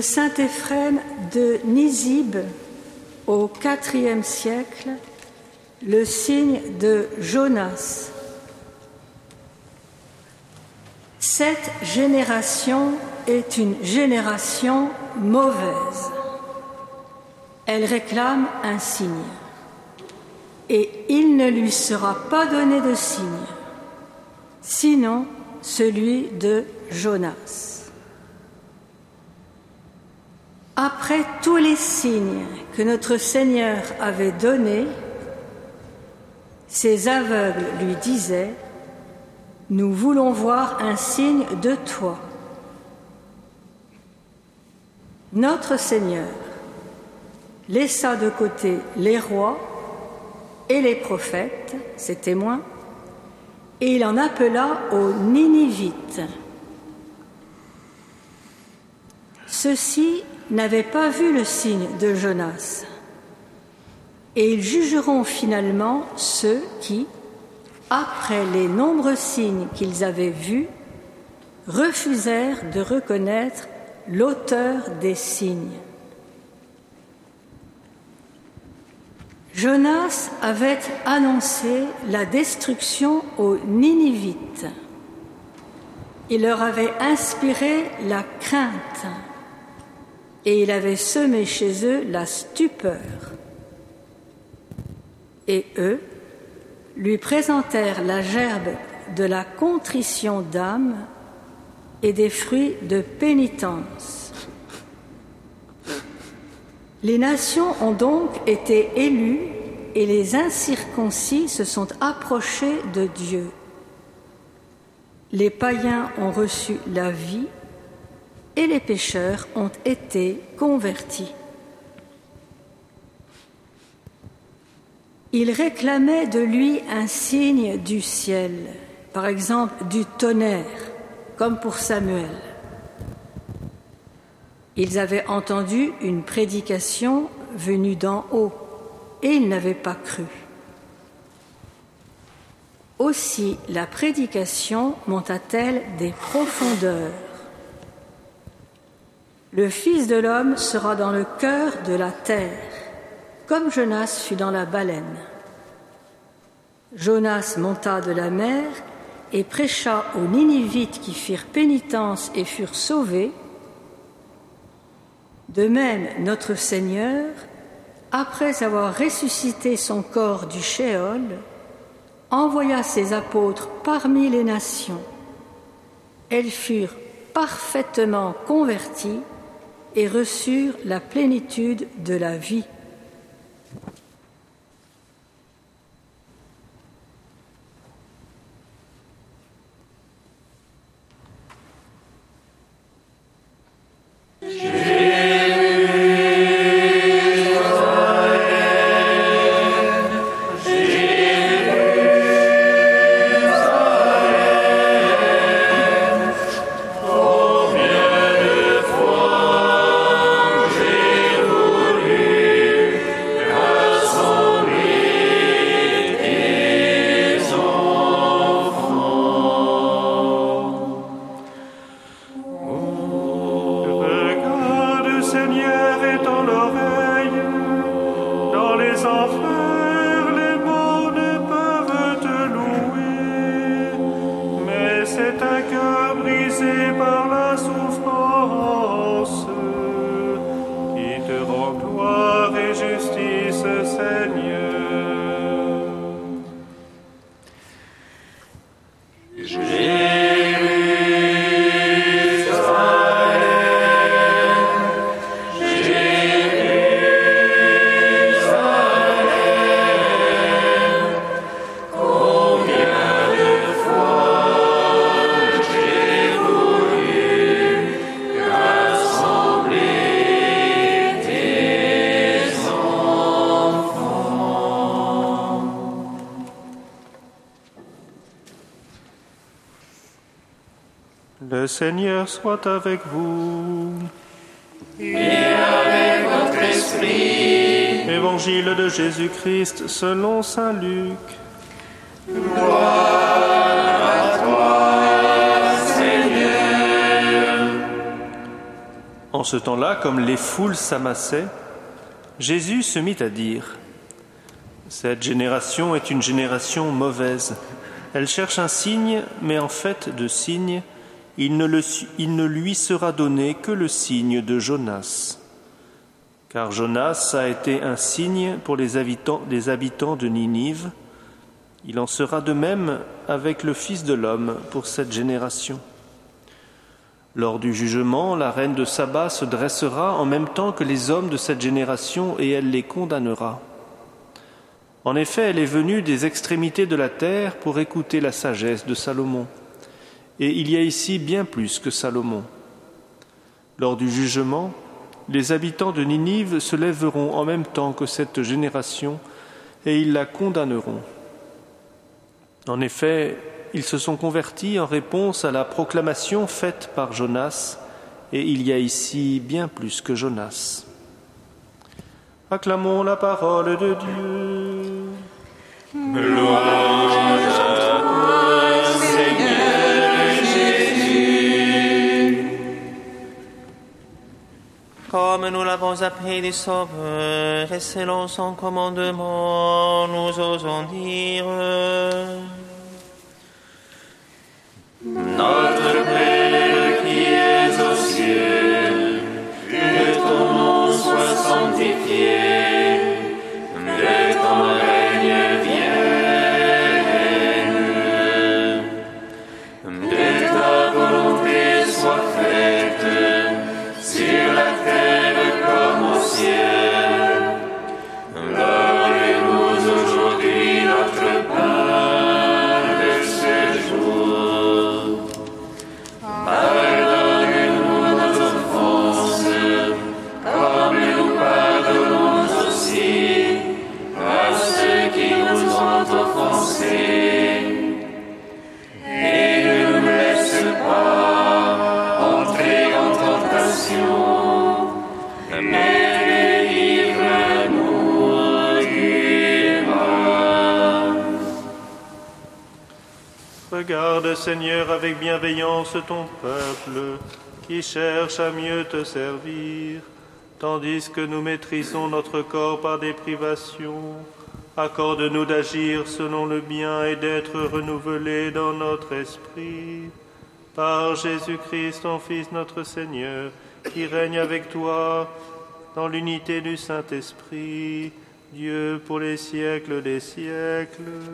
de saint Éphrem de Nizib au IVe siècle, le signe de Jonas. Cette génération est une génération mauvaise. Elle réclame un signe. Et il ne lui sera pas donné de signe, sinon celui de Jonas. Après tous les signes que notre Seigneur avait donnés, ces aveugles lui disaient, Nous voulons voir un signe de toi. Notre Seigneur laissa de côté les rois et les prophètes, ses témoins, et il en appela aux Ninivites. Ceux-ci n'avaient pas vu le signe de Jonas, et ils jugeront finalement ceux qui, après les nombreux signes qu'ils avaient vus, refusèrent de reconnaître l'auteur des signes. Jonas avait annoncé la destruction aux Ninivites. Il leur avait inspiré la crainte et il avait semé chez eux la stupeur. Et eux lui présentèrent la gerbe de la contrition d'âme et des fruits de pénitence. Les nations ont donc été élues et les incirconcis se sont approchés de Dieu. Les païens ont reçu la vie et les pécheurs ont été convertis. Ils réclamaient de lui un signe du ciel, par exemple du tonnerre, comme pour Samuel. Ils avaient entendu une prédication venue d'en haut et ils n'avaient pas cru. Aussi la prédication monta-t-elle des profondeurs. Le Fils de l'homme sera dans le cœur de la terre, comme Jonas fut dans la baleine. Jonas monta de la mer et prêcha aux Ninivites qui firent pénitence et furent sauvés. De même, notre Seigneur, après avoir ressuscité son corps du Shéol, envoya ses apôtres parmi les nations. Elles furent parfaitement converties et reçurent la plénitude de la vie. of Seigneur soit avec vous. Et avec votre esprit. Évangile de Jésus-Christ selon Saint Luc. Gloire à toi, Seigneur. En ce temps-là, comme les foules s'amassaient, Jésus se mit à dire, Cette génération est une génération mauvaise. Elle cherche un signe, mais en fait de signe, il ne, lui sera donné que le signe de Jonas. Car Jonas a été un signe pour les habitants, les habitants de Ninive. Il en sera de même avec le Fils de l'homme pour cette génération. Lors du jugement, la reine de Saba se dressera en même temps que les hommes de cette génération et elle les condamnera. En effet, elle est venue des extrémités de la terre pour écouter la sagesse de Salomon. Et il y a ici bien plus que Salomon. Lors du jugement, les habitants de Ninive se lèveront en même temps que cette génération et ils la condamneront. En effet, ils se sont convertis en réponse à la proclamation faite par Jonas, et il y a ici bien plus que Jonas. Acclamons la parole de Dieu. Comme nous l'avons appris du Sauveur, et selon son commandement, nous osons dire Notre Père qui es aux cieux, que ton nom soit sanctifié, Regarde, Seigneur, avec bienveillance ton peuple qui cherche à mieux te servir, tandis que nous maîtrisons notre corps par des privations. Accorde-nous d'agir selon le bien et d'être renouvelés dans notre esprit. Par Jésus-Christ, ton Fils, notre Seigneur, qui règne avec toi dans l'unité du Saint-Esprit, Dieu pour les siècles des siècles.